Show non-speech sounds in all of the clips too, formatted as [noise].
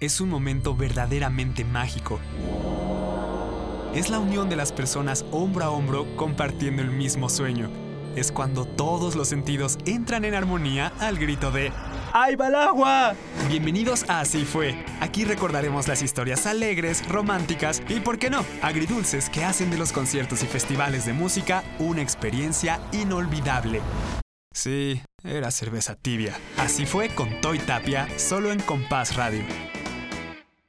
es un momento verdaderamente mágico. Es la unión de las personas hombro a hombro compartiendo el mismo sueño. Es cuando todos los sentidos entran en armonía al grito de ¡Ahí va agua! Bienvenidos a Así fue. Aquí recordaremos las historias alegres, románticas y, por qué no, agridulces que hacen de los conciertos y festivales de música una experiencia inolvidable. Sí, era cerveza tibia. Así fue con Toy Tapia, solo en Compás Radio.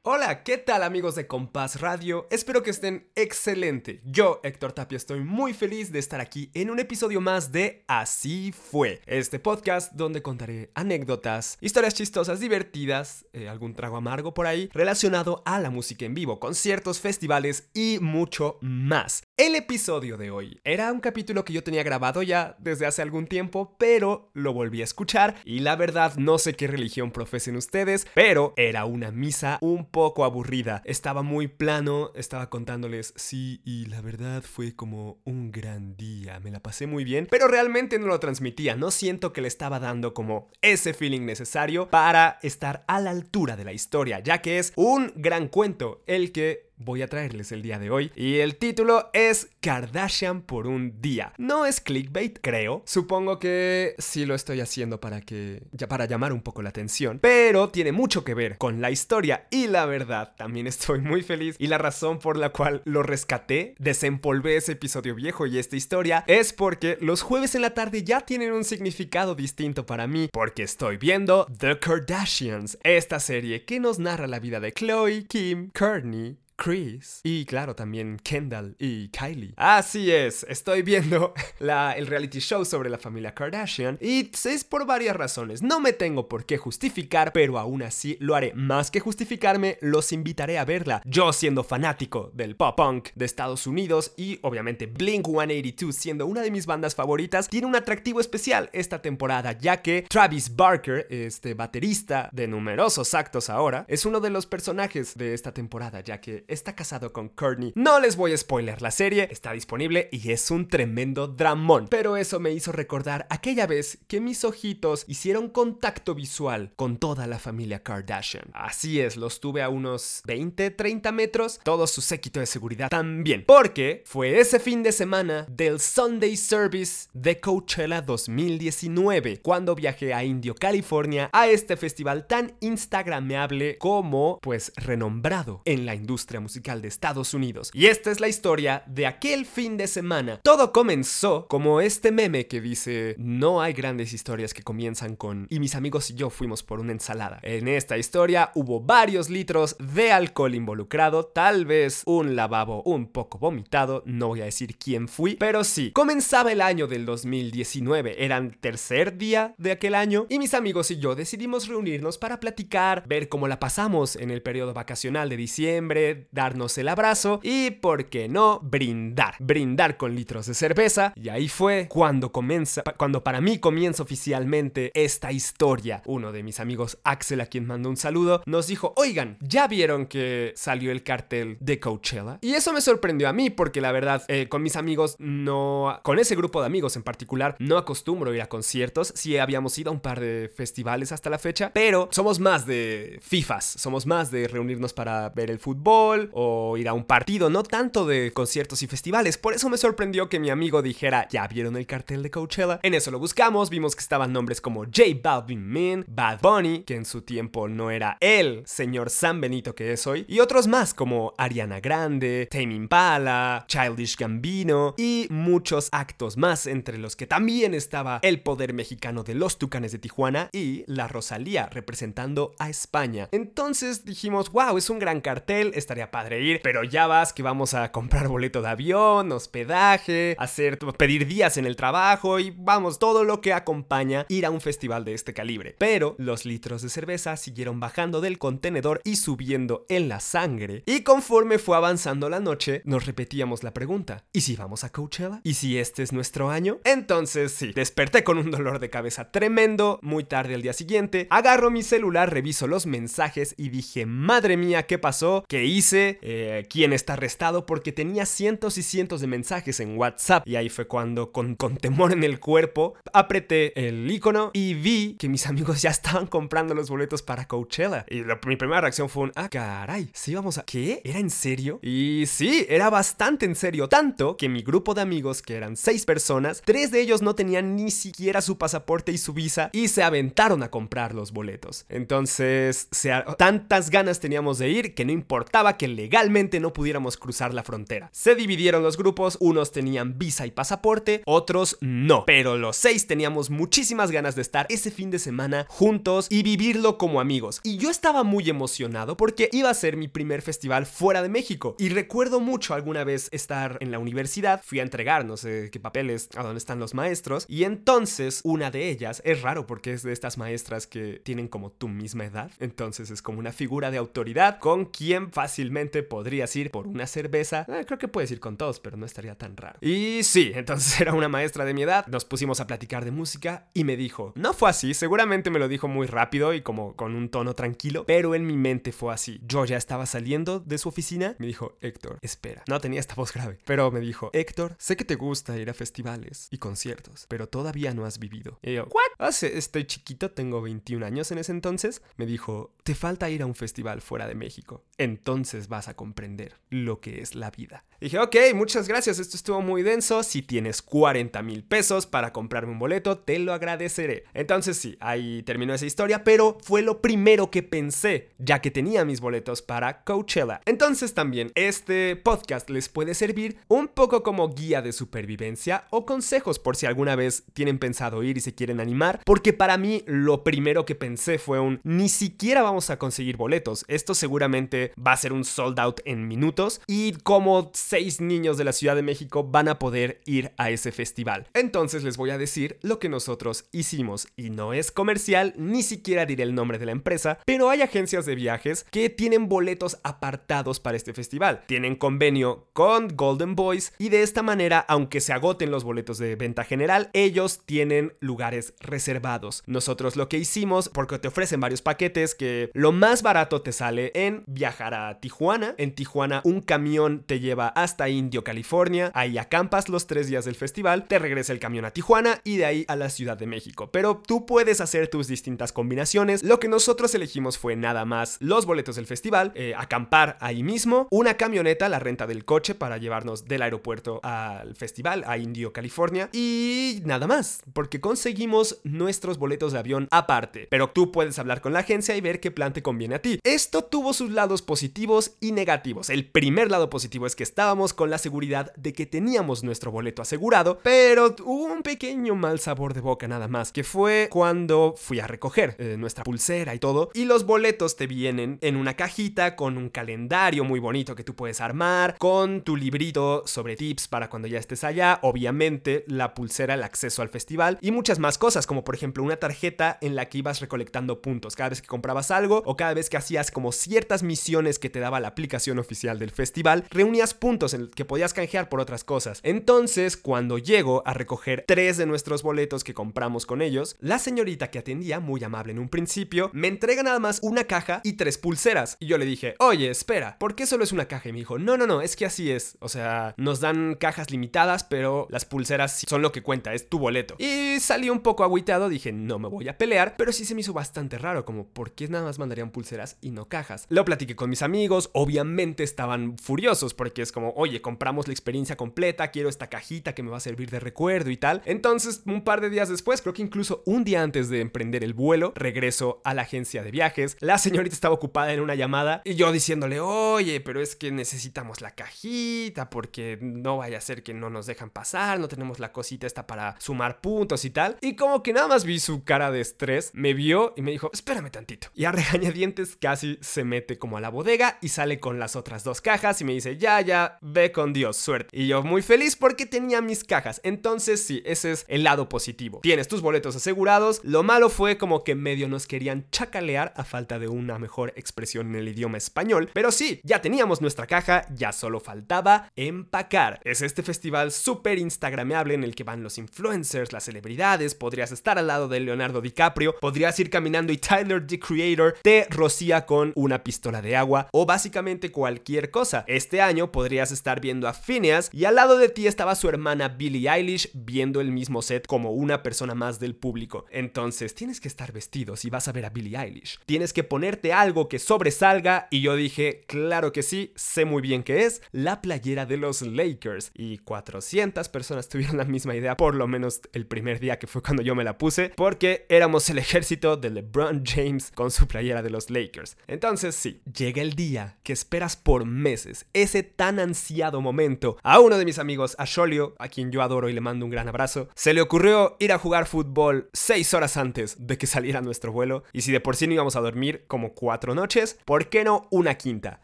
Hola, ¿qué tal amigos de Compás Radio? Espero que estén excelente. Yo, Héctor Tapia, estoy muy feliz de estar aquí en un episodio más de Así fue, este podcast donde contaré anécdotas, historias chistosas, divertidas, eh, algún trago amargo por ahí, relacionado a la música en vivo, conciertos, festivales y mucho más. El episodio de hoy era un capítulo que yo tenía grabado ya desde hace algún tiempo, pero lo volví a escuchar y la verdad no sé qué religión profesen ustedes, pero era una misa un poco aburrida. Estaba muy plano, estaba contándoles, sí, y la verdad fue como un gran día, me la pasé muy bien, pero realmente no lo transmitía, no siento que le estaba dando como ese feeling necesario para estar a la altura de la historia, ya que es un gran cuento el que voy a traerles el día de hoy. Y el título es Kardashian por un día. No es clickbait, creo. Supongo que sí lo estoy haciendo para que ya para llamar un poco la atención, pero tiene mucho que ver con la historia y la verdad. También [laughs] estoy muy feliz y la razón por la cual lo rescaté, desempolvé ese episodio viejo y esta historia es porque los jueves en la tarde ya tienen un significado distinto para mí, porque estoy viendo The Kardashians, esta serie que nos narra la vida de Chloe, Kim, Kourtney, Chris y claro también Kendall y Kylie. Así es, estoy viendo [laughs] la, el reality show sobre la familia Kardashian y es por varias razones. No me tengo por qué justificar, pero aún así lo haré. Más que justificarme, los invitaré a verla. Yo siendo fanático del pop punk de Estados Unidos y obviamente Blink 182 siendo una de mis bandas favoritas, tiene un atractivo especial esta temporada ya que Travis Barker, este baterista de numerosos actos ahora, es uno de los personajes de esta temporada ya que está casado con Courtney. No les voy a spoiler, la serie está disponible y es un tremendo dramón. Pero eso me hizo recordar aquella vez que mis ojitos hicieron contacto visual con toda la familia Kardashian. Así es, los tuve a unos 20, 30 metros, todo su séquito de seguridad también. Porque fue ese fin de semana del Sunday Service de Coachella 2019, cuando viajé a Indio, California, a este festival tan instagrameable como pues renombrado en la industria musical de Estados Unidos. Y esta es la historia de aquel fin de semana. Todo comenzó como este meme que dice, no hay grandes historias que comienzan con, y mis amigos y yo fuimos por una ensalada. En esta historia hubo varios litros de alcohol involucrado, tal vez un lavabo un poco vomitado, no voy a decir quién fui, pero sí, comenzaba el año del 2019, era el tercer día de aquel año y mis amigos y yo decidimos reunirnos para platicar, ver cómo la pasamos en el periodo vacacional de diciembre, darnos el abrazo y, ¿por qué no?, brindar. Brindar con litros de cerveza. Y ahí fue cuando comienza, cuando para mí comienza oficialmente esta historia. Uno de mis amigos, Axel, a quien mando un saludo, nos dijo, oigan, ¿ya vieron que salió el cartel de Coachella? Y eso me sorprendió a mí porque la verdad, eh, con mis amigos no, con ese grupo de amigos en particular, no acostumbro ir a conciertos. Sí habíamos ido a un par de festivales hasta la fecha, pero somos más de FIFAs, somos más de reunirnos para ver el fútbol, o ir a un partido, no tanto de conciertos y festivales. Por eso me sorprendió que mi amigo dijera, ¿ya vieron el cartel de Coachella? En eso lo buscamos, vimos que estaban nombres como J Balvin Min, Bad Bunny, que en su tiempo no era el señor San Benito que es hoy, y otros más como Ariana Grande, Tame Impala, Childish Gambino y muchos actos más, entre los que también estaba el poder mexicano de los Tucanes de Tijuana y la Rosalía representando a España. Entonces dijimos, wow, es un gran cartel, estaría padre ir, pero ya vas que vamos a comprar boleto de avión, hospedaje, hacer, pedir días en el trabajo y vamos, todo lo que acompaña ir a un festival de este calibre. Pero los litros de cerveza siguieron bajando del contenedor y subiendo en la sangre. Y conforme fue avanzando la noche, nos repetíamos la pregunta, ¿y si vamos a Coachella? ¿Y si este es nuestro año? Entonces sí, desperté con un dolor de cabeza tremendo, muy tarde al día siguiente, agarro mi celular, reviso los mensajes y dije, madre mía, ¿qué pasó? ¿Qué hice? Eh, quién está arrestado porque tenía cientos y cientos de mensajes en WhatsApp. Y ahí fue cuando, con, con temor en el cuerpo, apreté el icono y vi que mis amigos ya estaban comprando los boletos para Coachella. Y mi primera reacción fue un, ah, caray, sí, vamos a... ¿Qué? ¿Era en serio? Y sí, era bastante en serio. Tanto que mi grupo de amigos, que eran seis personas, tres de ellos no tenían ni siquiera su pasaporte y su visa y se aventaron a comprar los boletos. Entonces, tantas ganas teníamos de ir que no importaba que legalmente no pudiéramos cruzar la frontera. Se dividieron los grupos, unos tenían visa y pasaporte, otros no. Pero los seis teníamos muchísimas ganas de estar ese fin de semana juntos y vivirlo como amigos. Y yo estaba muy emocionado porque iba a ser mi primer festival fuera de México. Y recuerdo mucho alguna vez estar en la universidad, fui a entregar no sé qué papeles a dónde están los maestros. Y entonces una de ellas, es raro porque es de estas maestras que tienen como tu misma edad. Entonces es como una figura de autoridad con quien fácilmente podrías ir por una cerveza. Eh, creo que puedes ir con todos, pero no estaría tan raro. Y sí, [laughs] entonces era una maestra de mi edad. Nos pusimos a platicar de música y me dijo, no fue así, seguramente me lo dijo muy rápido y como con un tono tranquilo, pero en mi mente fue así. Yo ya estaba saliendo de su oficina, me dijo, Héctor, espera. No tenía esta voz grave, pero me dijo, Héctor, sé que te gusta ir a festivales y conciertos, pero todavía no has vivido. Y yo, ¿what? Hace, estoy chiquito, tengo 21 años en ese entonces. Me dijo, te falta ir a un festival fuera de México. Entonces vas a comprender lo que es la vida. Dije, ok, muchas gracias, esto estuvo muy denso. Si tienes 40 mil pesos para comprarme un boleto, te lo agradeceré. Entonces sí, ahí terminó esa historia, pero fue lo primero que pensé, ya que tenía mis boletos para Coachella. Entonces también este podcast les puede servir un poco como guía de supervivencia o consejos por si alguna vez tienen pensado ir y se quieren animar, porque para mí lo primero que pensé fue un ni siquiera vamos a conseguir boletos. Esto seguramente va a ser un sold out en minutos y como seis niños de la Ciudad de México van a poder ir a ese festival. Entonces les voy a decir lo que nosotros hicimos y no es comercial, ni siquiera diré el nombre de la empresa, pero hay agencias de viajes que tienen boletos apartados para este festival. Tienen convenio con Golden Boys y de esta manera, aunque se agoten los boletos de venta general, ellos tienen lugares reservados. Nosotros lo que hicimos, porque te ofrecen varios paquetes, que lo más barato te sale en viajar a Tijuana. En Tijuana un camión te lleva hasta Indio, California, ahí acampas los tres días del festival, te regresa el camión a Tijuana y de ahí a la Ciudad de México. Pero tú puedes hacer tus distintas combinaciones. Lo que nosotros elegimos fue nada más los boletos del festival, eh, acampar ahí mismo, una camioneta, la renta del coche para llevarnos del aeropuerto al festival, a Indio, California, y nada más, porque conseguimos nuestros boletos de avión aparte. Pero tú puedes hablar con la agencia y ver qué plan te conviene a ti. Esto tuvo sus lados positivos y negativos. El primer lado positivo es que estábamos con la seguridad de que teníamos nuestro boleto asegurado, pero hubo un pequeño mal sabor de boca nada más, que fue cuando fui a recoger eh, nuestra pulsera y todo, y los boletos te vienen en una cajita con un calendario muy bonito que tú puedes armar, con tu librito sobre tips para cuando ya estés allá, obviamente la pulsera, el acceso al festival y muchas más cosas, como por ejemplo una tarjeta en la que ibas recolectando puntos cada vez que comprabas algo o cada vez que hacías como ciertas misiones que te la aplicación oficial del festival, reunías puntos en que podías canjear por otras cosas. Entonces, cuando llego a recoger tres de nuestros boletos que compramos con ellos, la señorita que atendía, muy amable en un principio, me entrega nada más una caja y tres pulseras. Y yo le dije, oye, espera, ¿por qué solo es una caja? Y me dijo, no, no, no, es que así es. O sea, nos dan cajas limitadas, pero las pulseras son lo que cuenta, es tu boleto. Y salí un poco agüitado, dije, no me voy a pelear, pero sí se me hizo bastante raro, como, ¿por qué nada más mandarían pulseras y no cajas? Lo platiqué con mis amigos, obviamente estaban furiosos porque es como, oye, compramos la experiencia completa, quiero esta cajita que me va a servir de recuerdo y tal. Entonces, un par de días después, creo que incluso un día antes de emprender el vuelo, regreso a la agencia de viajes. La señorita estaba ocupada en una llamada y yo diciéndole, oye, pero es que necesitamos la cajita porque no vaya a ser que no nos dejan pasar, no tenemos la cosita esta para sumar puntos y tal. Y como que nada más vi su cara de estrés, me vio y me dijo, espérame tantito. Y a regañadientes casi se mete como a la bodega y sale con las otras dos cajas y me dice, ya, ya, ve con Dios, suerte. Y yo muy feliz porque tenía mis cajas. Entonces sí, ese es el lado positivo. Tienes tus boletos asegurados. Lo malo fue como que medio nos querían chacalear a falta de una mejor expresión en el idioma español. Pero sí, ya teníamos nuestra caja, ya solo faltaba empacar. Es este festival súper instagrameable en el que van los influencers, las celebridades, podrías estar al lado de Leonardo DiCaprio, podrías ir caminando y Tyler, the Creator, te rocía con una pistola de agua o básicamente cualquier cosa. Este año podrías estar viendo a Phineas y al lado de ti estaba su hermana Billie Eilish viendo el mismo set como una persona más del público. Entonces tienes que estar vestido si vas a ver a Billie Eilish. Tienes que ponerte algo que sobresalga y yo dije, claro que sí, sé muy bien que es la playera de los Lakers. Y 400 personas [laughs] tuvieron la misma idea, por lo menos el primer día que fue cuando yo me la puse, porque éramos el ejército de LeBron James con su playera de los Lakers. Entonces sí, llega el día que esperas por meses, ese tan ansiado momento. A uno de mis amigos, a Sholio, a quien yo adoro y le mando un gran abrazo, se le ocurrió ir a jugar fútbol 6 horas antes de que [laughs] saliera nuestro vuelo. Y si de por sí no íbamos a dormir como 4 noches, ¿por qué no una quinta?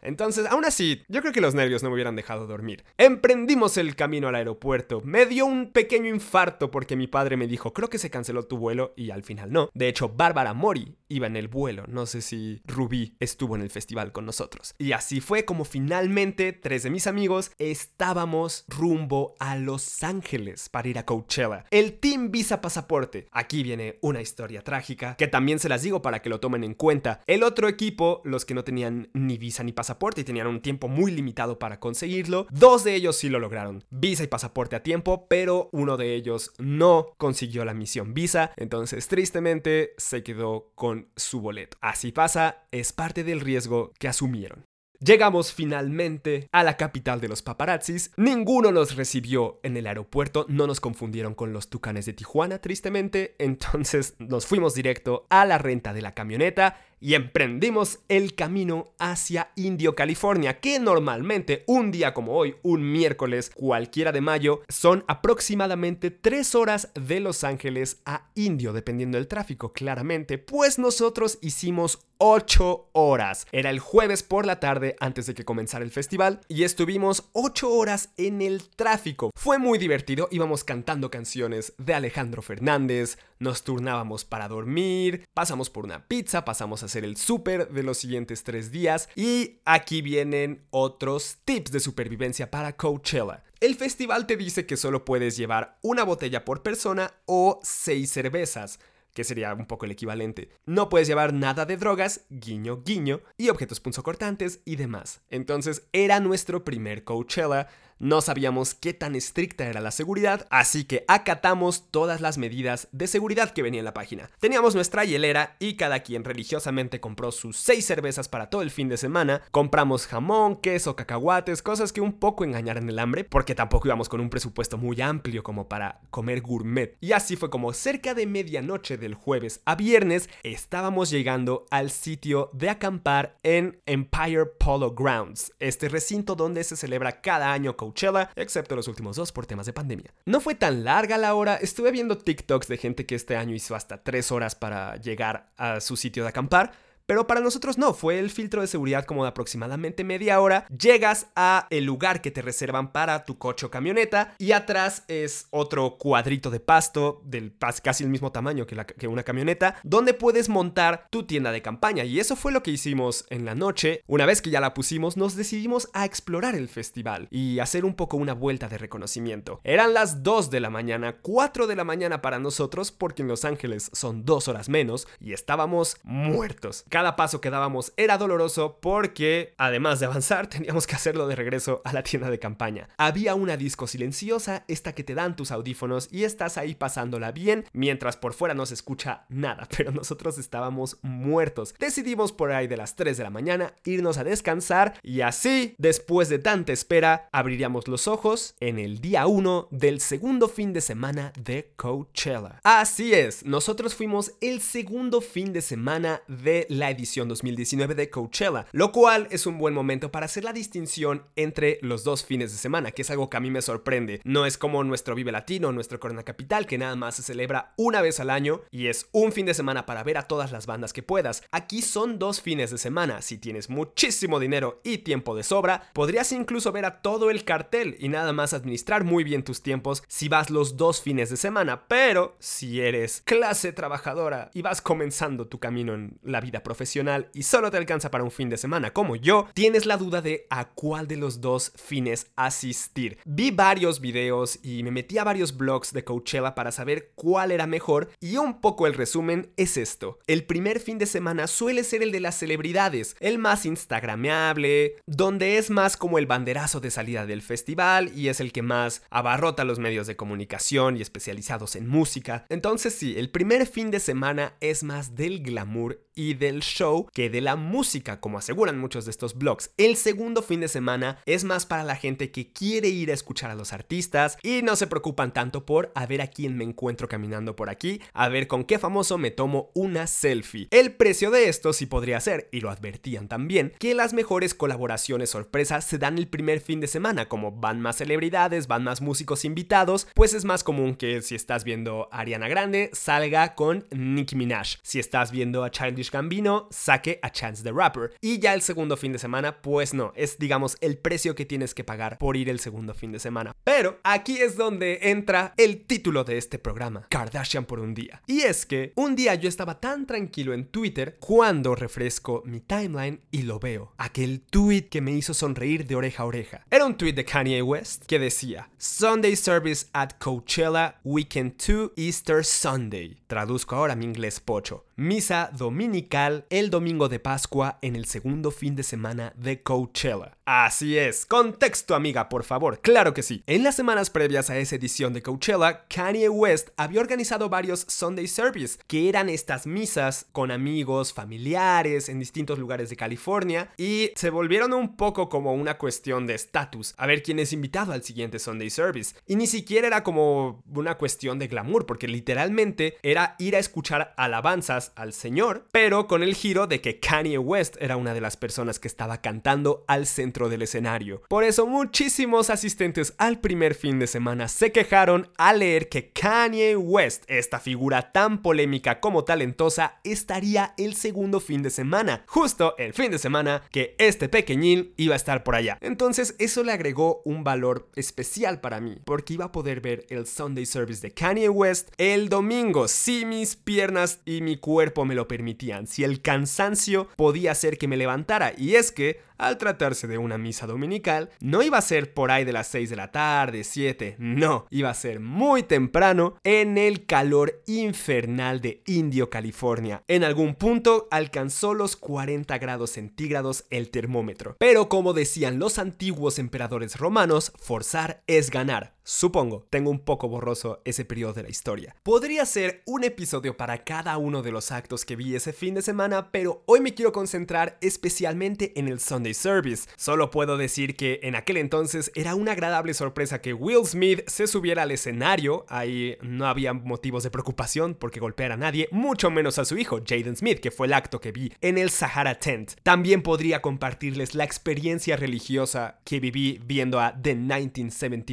Entonces, aún así, yo creo que los nervios no me hubieran dejado dormir. Emprendimos el camino al aeropuerto. Me dio un pequeño infarto porque mi padre me dijo, creo que se canceló tu vuelo y al final no. De hecho, Bárbara Mori iba en el vuelo. No sé si Rubí estuvo en el festival con nosotros. Y así fue como finalmente tres de mis amigos estábamos rumbo a Los Ángeles para ir a Coachella. El Team Visa Pasaporte. Aquí viene una historia trágica que también se las digo para que lo tomen en cuenta. El otro equipo, los que no tenían ni visa ni pasaporte y tenían un tiempo muy limitado para conseguirlo, dos de ellos sí lo lograron. Visa y pasaporte a tiempo, pero uno de ellos no consiguió la misión visa. Entonces, tristemente, se quedó con su boleto. Así pasa, es parte del riesgo que asumieron. Llegamos finalmente a la capital de los paparazzis. Ninguno nos recibió en el aeropuerto, no nos confundieron con los tucanes de Tijuana, tristemente. Entonces nos fuimos directo a la renta de la camioneta y emprendimos el camino hacia Indio, California, que normalmente un día como hoy, un miércoles cualquiera de mayo, son aproximadamente 3 horas de Los Ángeles a Indio, dependiendo del tráfico, claramente, pues nosotros hicimos 8 horas. Era el jueves por la tarde antes de que comenzara el festival y estuvimos 8 horas en el tráfico. Fue muy divertido, íbamos cantando canciones de Alejandro Fernández, nos turnábamos para dormir, pasamos por una pizza, pasamos a hacer el súper de los siguientes tres días y aquí vienen otros tips de supervivencia para Coachella. El festival te dice que solo puedes llevar una botella por persona o seis cervezas que sería un poco el equivalente. No puedes llevar nada de drogas, guiño, guiño, y objetos punzocortantes y demás. Entonces era nuestro primer Coachella no sabíamos qué tan estricta era la seguridad, así que acatamos todas las medidas de seguridad que venía en la página. Teníamos nuestra hielera y cada quien religiosamente compró sus seis cervezas para todo el fin de semana. Compramos jamón, queso, cacahuates, cosas que un poco engañaran el hambre, porque tampoco íbamos con un presupuesto muy amplio como para comer gourmet. Y así fue como cerca de medianoche del jueves a viernes estábamos llegando al sitio de acampar en Empire Polo Grounds, este recinto donde se celebra cada año con Excepto los últimos dos por temas de pandemia. No fue tan larga la hora, estuve viendo TikToks de gente que este año hizo hasta 3 horas para llegar a su sitio de acampar, pero para nosotros no, fue el filtro de seguridad como de aproximadamente media hora. Llegas a el lugar que te reservan para tu coche o camioneta y atrás es otro cuadrito de pasto del casi el mismo tamaño que, que una camioneta, donde puedes montar tu tienda de campaña. Y eso fue lo que hicimos en la noche. Una vez que ya la pusimos, nos decidimos a explorar el festival y hacer un poco una vuelta de reconocimiento. Eran las 2 de la mañana, 4 de la mañana para nosotros, porque en Los Ángeles son 2 horas menos y estábamos muertos. Cada paso que dábamos era doloroso porque, además de avanzar, [laughs] teníamos que hacerlo de regreso a la tienda de campaña. Había una disco silenciosa, esta que te dan tus audífonos y estás ahí pasándola bien, mientras por fuera no se escucha nada, [laughs] pero nosotros estábamos muertos. Decidimos por ahí de las 3 de la mañana irnos a descansar y así, después de tanta espera, abriríamos los ojos en el día 1 del segundo fin de semana de Coachella. Así es, nosotros fuimos el segundo fin de semana de edición 2019 de Coachella, lo cual es un buen momento para hacer la distinción entre los dos fines de semana, que es algo que a mí me sorprende. No es como nuestro Vive Latino, nuestro Corona Capital, que nada más se celebra una vez al año y es un fin de semana para ver a todas las bandas que puedas. Aquí son dos fines de semana. Si tienes muchísimo dinero y tiempo de sobra, podrías incluso ver a todo el cartel y nada más administrar muy bien tus tiempos si vas los dos fines de semana. Pero si eres clase trabajadora y vas comenzando tu camino en la vida profesional y solo te alcanza para un fin de semana como yo, tienes la duda de a cuál de los dos fines asistir. Vi varios videos y me metí a varios blogs de Coachella para saber cuál era mejor y un poco el resumen es esto. El primer fin de semana suele ser el de las celebridades, el más instagrameable, donde es más como el banderazo de salida del festival y es el que más abarrota los medios de comunicación y especializados en música. Entonces sí, el primer fin de semana es más del glamour y del show que de la música, como aseguran muchos de estos blogs. El segundo fin de semana es más para la gente que quiere ir a escuchar a los artistas y no se preocupan tanto por a ver a quién me encuentro caminando por aquí, a ver con qué famoso me tomo una selfie. El precio de esto sí podría ser, y lo advertían también, que las mejores colaboraciones sorpresas se dan el primer fin de semana, como van más celebridades, van más músicos invitados, pues es más común que si estás viendo a Ariana Grande, salga con Nicki Minaj. Si estás viendo a Childish Gambino, saque a Chance the Rapper. Y ya el segundo fin de semana, pues no, es digamos el precio que tienes que pagar por ir el segundo fin de semana. Pero aquí es donde entra el título de este programa, Kardashian por un día. Y es que un día yo estaba tan tranquilo en Twitter cuando refresco mi timeline y lo veo. Aquel tweet que me hizo sonreír de oreja a oreja. Era un tweet de Kanye West que decía, Sunday service at Coachella, Weekend 2, Easter Sunday. Traduzco ahora mi inglés pocho. Misa dominical el domingo de Pascua en el segundo fin de semana de Coachella. Así es, contexto amiga, por favor, claro que sí. En las semanas previas a esa edición de Coachella, Kanye West había organizado varios Sunday Service, que eran estas misas con amigos, familiares en distintos lugares de California, y se volvieron un poco como una cuestión de estatus, a ver quién es invitado al siguiente Sunday Service. Y ni siquiera era como una cuestión de glamour, porque literalmente era ir a escuchar alabanzas al Señor, pero con el giro de que Kanye West era una de las personas que estaba cantando al centro del escenario. Por eso muchísimos asistentes al primer fin de semana se quejaron al leer que Kanye West, esta figura tan polémica como talentosa, estaría el segundo fin de semana, justo el fin de semana que este pequeñín iba a estar por allá. Entonces eso le agregó un valor especial para mí, porque iba a poder ver el Sunday Service de Kanye West el domingo, si mis piernas y mi cuerpo me lo permitían, si el cansancio podía hacer que me levantara. Y es que al tratarse de una misa dominical, no iba a ser por ahí de las 6 de la tarde, 7, no, iba a ser muy temprano en el calor infernal de Indio, California. En algún punto alcanzó los 40 grados centígrados el termómetro. Pero como decían los antiguos emperadores romanos, forzar es ganar. Supongo, tengo un poco borroso ese periodo de la historia. Podría ser un episodio para cada uno de los actos que vi ese fin de semana, pero hoy me quiero concentrar especialmente en el Sunday Service. Solo puedo decir que en aquel entonces era una agradable sorpresa que Will Smith se subiera al escenario. Ahí no había motivos de preocupación porque golpeara a nadie, mucho menos a su hijo, Jaden Smith, que fue el acto que vi en el Sahara Tent. También podría compartirles la experiencia religiosa que viví viendo a The 1975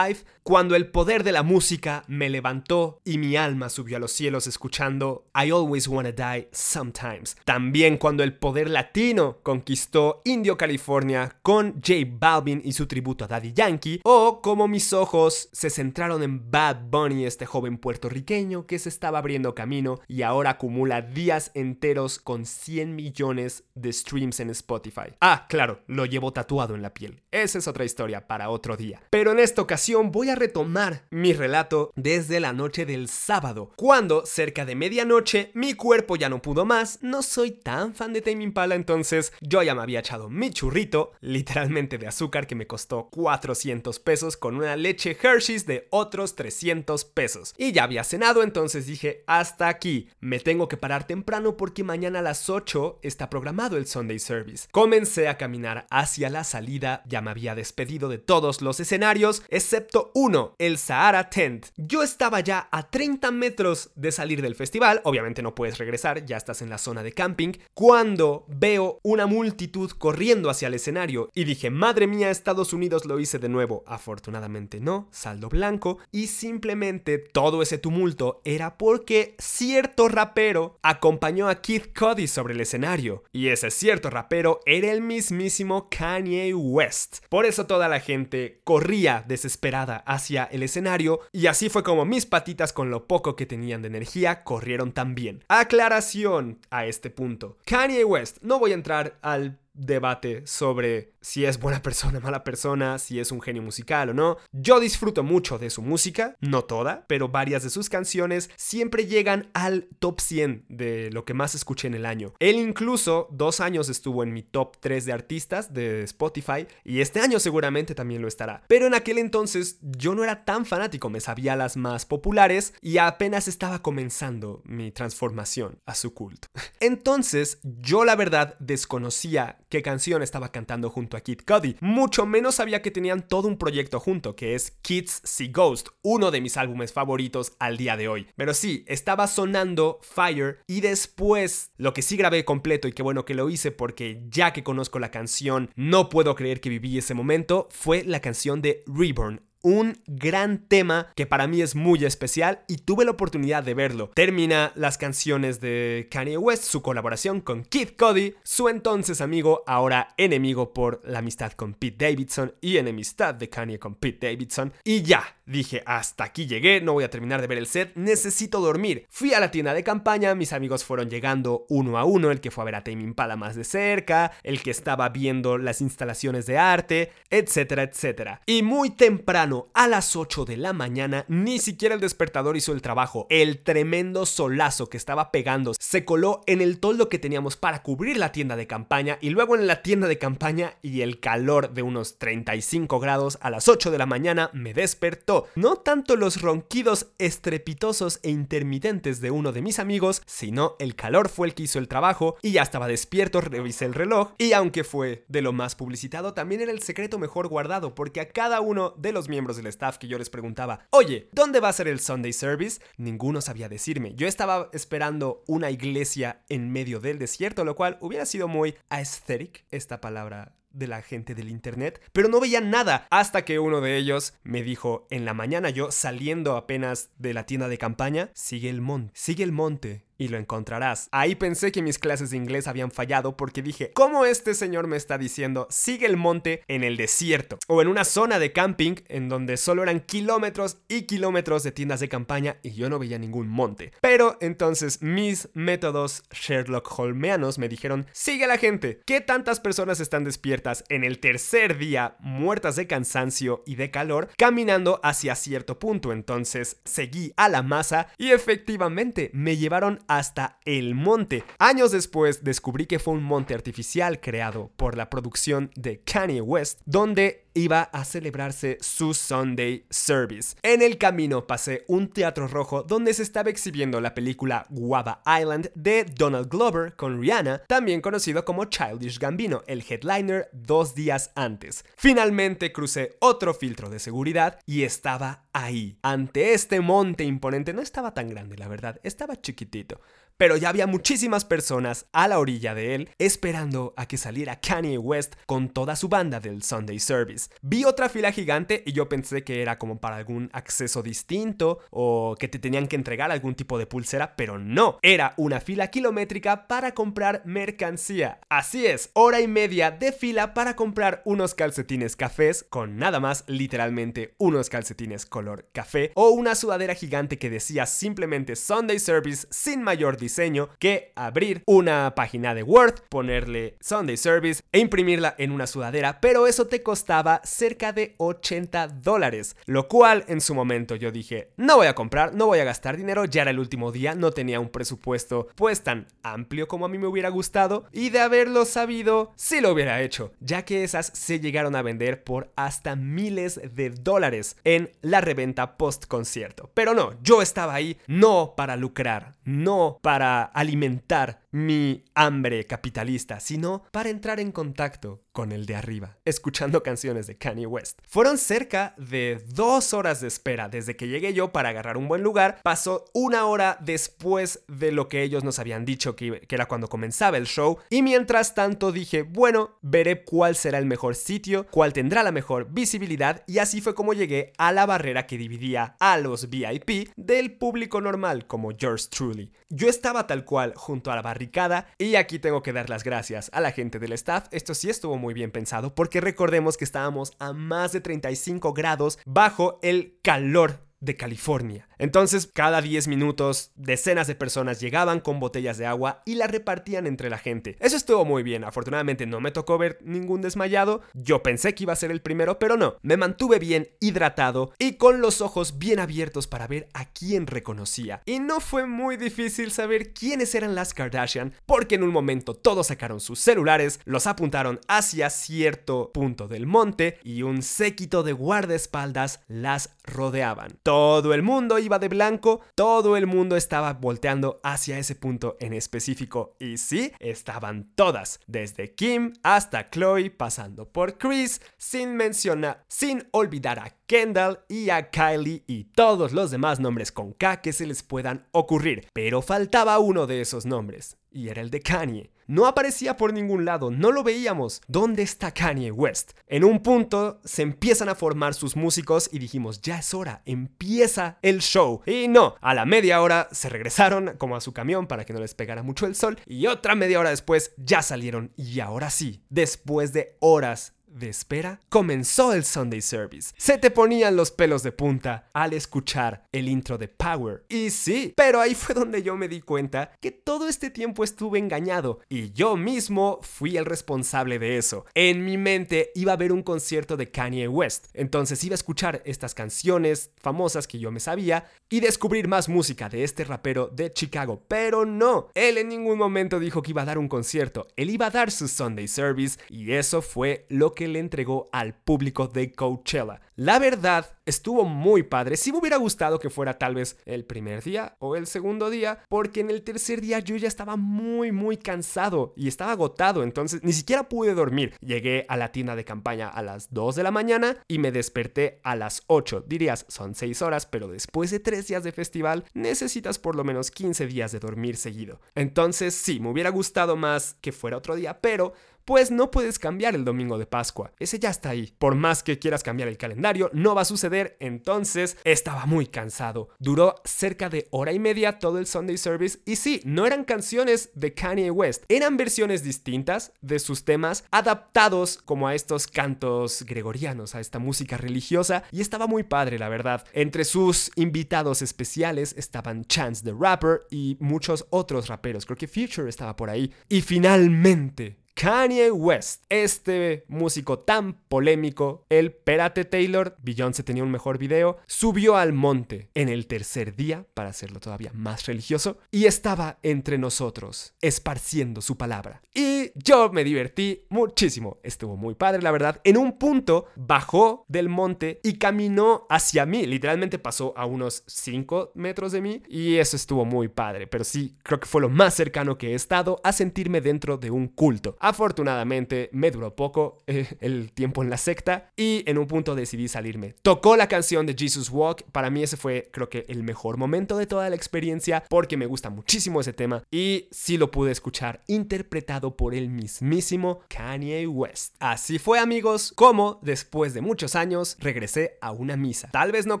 cuando el poder de la música me levantó y mi alma subió a los cielos escuchando I Always Wanna Die Sometimes. También cuando el poder latino conquistó Indio, California con J Balvin y su tributo a Daddy Yankee, o como mis ojos se centraron en Bad Bunny, este joven puertorriqueño que se estaba abriendo camino y ahora acumula días enteros con 100 millones de streams en Spotify. Ah, claro, lo llevo tatuado en la piel. Esa es otra historia para otro día. Pero en esta ocasión voy a retomar mi relato desde la noche del sábado, cuando cerca de medianoche mi cuerpo ya no pudo más, no soy tan fan de Tame Impala, entonces yo ya me había echado mi churrito, literalmente de azúcar que me costó 400 pesos con una leche Hershey's de otros 300 pesos. Y ya había cenado, entonces dije, hasta aquí, me tengo que parar temprano porque mañana a las 8 está programado el Sunday Service. Comencé a caminar hacia la salida, ya me había despedido de todos los escenarios, excepto uno 1. El Sahara Tent. Yo estaba ya a 30 metros de salir del festival, obviamente no puedes regresar, ya estás en la zona de camping, cuando veo una multitud corriendo hacia el escenario y dije, madre mía, Estados Unidos lo hice de nuevo. Afortunadamente no, saldo blanco y simplemente todo ese tumulto era porque cierto rapero acompañó a Keith Cody sobre el escenario y ese cierto rapero era el mismísimo Kanye West. Por eso toda la gente corría desesperada hacia el escenario y así fue como mis patitas con lo poco que tenían de energía corrieron también. Aclaración a este punto. Kanye West, no voy a entrar al debate sobre si es buena persona, [laughs] mala persona, si es un genio musical o no. Yo disfruto mucho de su música, no toda, pero varias de sus canciones siempre llegan al top 100 de lo que más escuché en el año. Él incluso dos años estuvo en mi top 3 de artistas de Spotify y este año seguramente también lo estará. Pero en aquel entonces yo no era tan fanático, me sabía las más populares y apenas estaba comenzando mi transformación a su culto. [laughs] Entonces yo la verdad desconocía qué canción estaba cantando junto a Kid Cudi. Mucho menos sabía que tenían todo un proyecto junto, que es Kids See Ghost, uno de mis álbumes favoritos al día de hoy. Pero sí, estaba sonando Fire y después lo que sí grabé completo y qué bueno que lo hice porque ya que conozco la canción, no puedo creer que viví ese momento, fue la canción de Reborn un gran tema que para mí es muy especial y tuve la oportunidad de verlo. Termina las canciones de Kanye West, su colaboración con Kid Cody, su entonces amigo, ahora enemigo por la amistad con Pete Davidson y enemistad de Kanye con Pete Davidson. Y ya, Dije, hasta aquí llegué, no voy a terminar de ver el set, necesito dormir. Fui a la tienda de campaña, mis amigos fueron llegando uno a uno, el que fue a ver a Tame Impala más de cerca, el que estaba viendo las instalaciones de arte, etcétera, etcétera. Y muy temprano, a las 8 de la mañana, ni siquiera el despertador hizo el trabajo. El tremendo solazo que estaba pegando se coló en el toldo que teníamos para cubrir la tienda de campaña y luego en la tienda de campaña y el calor de unos 35 grados a las 8 de la mañana me despertó no tanto los ronquidos estrepitosos e intermitentes de uno de mis amigos, sino el calor fue el que hizo el trabajo y ya estaba despierto, revisé el reloj y aunque fue de lo más publicitado, también era el secreto mejor guardado porque a cada uno de los miembros del staff que yo les preguntaba, oye, ¿dónde va a ser el Sunday Service? Ninguno sabía decirme. Yo estaba esperando una iglesia en medio del desierto, lo cual hubiera sido muy aesthetic, esta palabra de la gente del internet, pero no veía nada hasta que uno de ellos me dijo en la mañana yo saliendo apenas de la tienda de campaña, sigue el monte, sigue el monte, y lo encontrarás. Ahí pensé que mis clases de inglés habían fallado porque dije, ¿cómo este señor me está diciendo sigue el monte en el desierto? O en una zona de camping en donde solo eran kilómetros y kilómetros de tiendas de campaña y yo no veía ningún monte. Pero entonces mis métodos Sherlock Holmeanos me dijeron, sigue la gente, ¿qué tantas personas están despiertas en el tercer día muertas de cansancio y de calor caminando hacia cierto punto? Entonces seguí a la masa y efectivamente me llevaron hasta el monte. Años después descubrí que fue un monte artificial creado por la producción de Kanye West, donde iba a celebrarse su Sunday Service. En el camino pasé un teatro rojo donde se estaba exhibiendo la película Guava Island de Donald Glover con Rihanna, también conocido como Childish Gambino, el headliner dos días antes. Finalmente crucé otro filtro de seguridad y estaba ahí, ante este monte imponente. No estaba tan grande, la verdad, estaba chiquitito pero ya había muchísimas personas a la orilla de él esperando a que saliera Kanye West con toda su banda del Sunday Service. Vi otra fila gigante y yo pensé que era como para algún acceso distinto o que te tenían que entregar algún tipo de pulsera, pero no, era una fila kilométrica para comprar mercancía. Así es, hora y media de fila para comprar unos calcetines cafés con nada más literalmente unos calcetines color café o una sudadera gigante que decía simplemente Sunday Service sin mayor diseño que abrir una página de Word, ponerle Sunday Service e imprimirla en una sudadera, pero eso te costaba cerca de 80 dólares, lo cual en su momento yo dije, no voy a comprar, no voy a gastar dinero, ya era el último día, no tenía un presupuesto pues tan amplio como a mí me hubiera gustado y de haberlo sabido, sí lo hubiera hecho, ya que esas se llegaron a vender por hasta miles de dólares en la reventa post concierto. Pero no, yo estaba ahí no para lucrar, no para alimentar mi hambre capitalista, sino para entrar en contacto con el de arriba, escuchando canciones de Kanye West. Fueron cerca de dos horas de espera desde que llegué yo para agarrar un buen lugar. Pasó una hora después de lo que ellos nos habían dicho que, era cuando comenzaba el show. Y mientras tanto dije, bueno, veré cuál será el mejor sitio, cuál tendrá la mejor visibilidad. Y así fue como llegué a la barrera que dividía a los VIP del público normal, como George Truly. Yo estaba tal cual junto a la barricada y aquí tengo que dar las gracias a la gente del staff. Esto sí estuvo muy bien pensado porque recordemos que estábamos a más de 35 grados bajo el calor de California. Entonces, cada 10 minutos, decenas de personas llegaban con botellas de agua y la repartían entre la gente. Eso estuvo muy bien, afortunadamente no me tocó ver ningún desmayado, yo pensé que iba a ser el primero, pero no, me mantuve bien hidratado y con los ojos bien abiertos para ver a quién reconocía. Y no fue muy difícil saber quiénes eran las Kardashian, porque en un momento todos sacaron sus celulares, los apuntaron hacia cierto punto del monte y un séquito de guardaespaldas las rodeaban. Todo el mundo de blanco, todo el mundo estaba volteando hacia ese punto en específico. Y sí, estaban todas, desde Kim hasta Chloe, pasando por Chris, sin mencionar, sin olvidar a Kendall y a Kylie y todos los demás nombres con K que se les puedan ocurrir. Pero faltaba uno de esos nombres, y era el de Kanye. No aparecía por ningún lado, no lo veíamos. ¿Dónde está Kanye West? En un punto se empiezan a formar sus músicos y dijimos, ya es hora, empieza el show. Y no, a la media hora se regresaron como a su camión para que no les pegara mucho el sol y otra media hora después ya salieron y ahora sí, después de horas de espera, comenzó el Sunday Service. Se te ponían los pelos de punta al escuchar el intro de Power. Y sí, pero ahí fue donde yo me di cuenta que todo este tiempo estuve engañado y yo mismo fui el responsable de eso. En mi mente iba a haber un concierto de Kanye West, entonces iba a escuchar estas canciones famosas que yo me sabía y descubrir más música de este rapero de Chicago, pero no, él en ningún momento dijo que iba a dar un concierto, él iba a dar su Sunday Service y eso fue lo que le entregó al público de Coachella. La verdad, estuvo muy padre. Si me hubiera gustado que fuera tal vez el primer día o el segundo día, porque en el tercer día yo ya estaba muy, muy cansado y estaba agotado, entonces ni siquiera pude dormir. Llegué a la tienda de campaña a las 2 de la mañana y me desperté a las 8. Dirías, son 6 horas, pero después de 3 días de festival necesitas por lo menos 15 días de dormir seguido. Entonces sí, me hubiera gustado más que fuera otro día, pero pues no puedes cambiar el domingo de Pascua. Ese ya está ahí. Por más que quieras cambiar el calendario, no va a suceder. Entonces estaba muy cansado. Duró cerca de hora y media todo el Sunday Service. Y sí, no eran canciones de Kanye West. Eran versiones distintas de sus temas, adaptados como a estos cantos gregorianos, a esta música religiosa. Y estaba muy padre, la verdad. Entre sus invitados especiales estaban Chance the Rapper y muchos otros raperos. Creo que Future estaba por ahí. Y finalmente Kanye West, este músico tan polémico, el Perate Taylor, Beyoncé tenía un mejor video, subió al monte en el tercer día, para hacerlo todavía más religioso, y estaba entre nosotros, esparciendo su palabra. Y yo me divertí muchísimo, estuvo muy padre, la verdad. En un punto bajó del monte y caminó hacia mí, literalmente pasó a unos 5 metros de mí, y eso estuvo muy padre, pero sí, creo que fue lo más cercano que he estado a sentirme dentro de un culto. Afortunadamente me duró poco eh, el tiempo en la secta y en un punto decidí salirme. Tocó la canción de Jesus Walk, para mí ese fue creo que el mejor momento de toda la experiencia porque me gusta muchísimo ese tema y sí lo pude escuchar interpretado por el mismísimo Kanye West. Así fue amigos como después de muchos años regresé a una misa. Tal vez no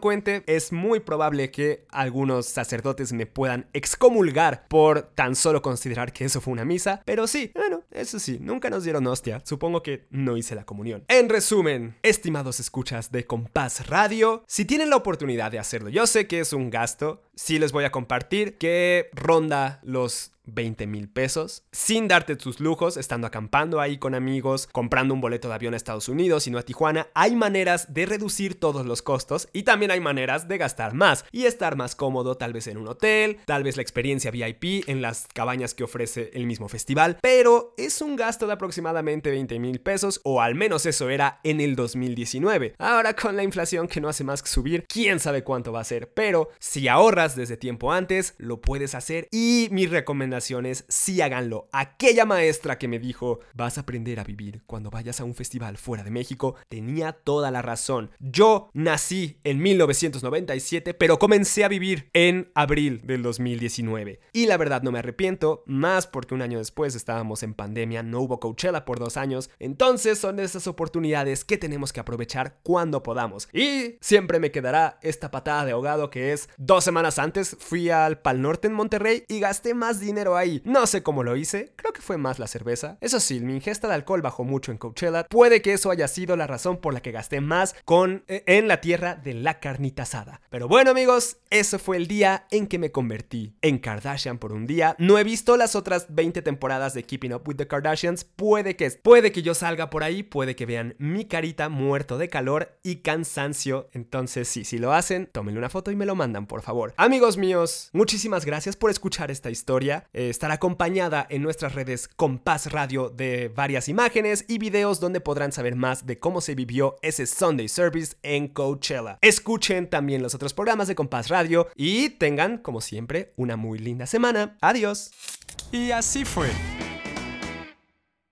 cuente, es muy probable que algunos sacerdotes me puedan excomulgar por tan solo considerar que eso fue una misa, pero sí, bueno, eso sí, nunca nos dieron hostia. Supongo que no hice la comunión. En resumen, estimados escuchas de Compás Radio, si tienen la oportunidad de hacerlo, yo sé que es un gasto, sí les voy a compartir que ronda los 20 mil pesos, sin darte tus lujos, estando acampando ahí con amigos, comprando un boleto de avión a Estados Unidos y no a Tijuana, hay maneras de reducir todos los costos y también hay maneras de gastar más y estar más cómodo tal vez en un hotel, tal vez la experiencia VIP en las cabañas que ofrece el mismo festival, pero es un gasto de aproximadamente 20 mil pesos o al menos eso era en el 2019. Ahora con la inflación que no hace más que subir, quién sabe cuánto va a ser, pero si ahorras desde tiempo antes, lo puedes hacer y mi recomendación es sí háganlo. Aquella maestra que me dijo, vas a aprender a vivir cuando vayas a un festival fuera de México, tenía toda la razón. Yo nací en 1997, pero comencé a vivir en abril del 2019. Y la verdad no me arrepiento, más porque un año después estábamos en pandemia, no hubo Coachella por dos años, entonces son esas oportunidades que tenemos que aprovechar cuando podamos. Y siempre me quedará esta patada de ahogado que es dos semanas antes fui al Pal Norte en Monterrey y gasté más dinero ahí. No sé cómo lo hice, creo que fue más la cerveza. Eso sí, mi ingesta de alcohol bajó mucho en Coachella. Puede que eso haya sido la razón por la que gasté más con eh, en la tierra de la carnita asada. Pero bueno, amigos, eso fue el día en que me convertí en Kardashian por un día. No he visto las otras 20 temporadas de Keeping Up with the Kardashians. Puede que puede que yo salga por ahí, puede que vean mi carita muerto de calor y cansancio. Entonces, sí, si lo hacen, tómenle una foto y me lo mandan, por favor. Amigos míos, muchísimas gracias por escuchar esta historia. Eh, estará acompañada en nuestras redes Compás Radio de varias imágenes y videos donde podrán saber más de cómo se vivió ese Sunday Service en Coachella. Escuchen también los otros programas de Compás Radio y tengan, como siempre, una muy linda semana. Adiós. Y así fue.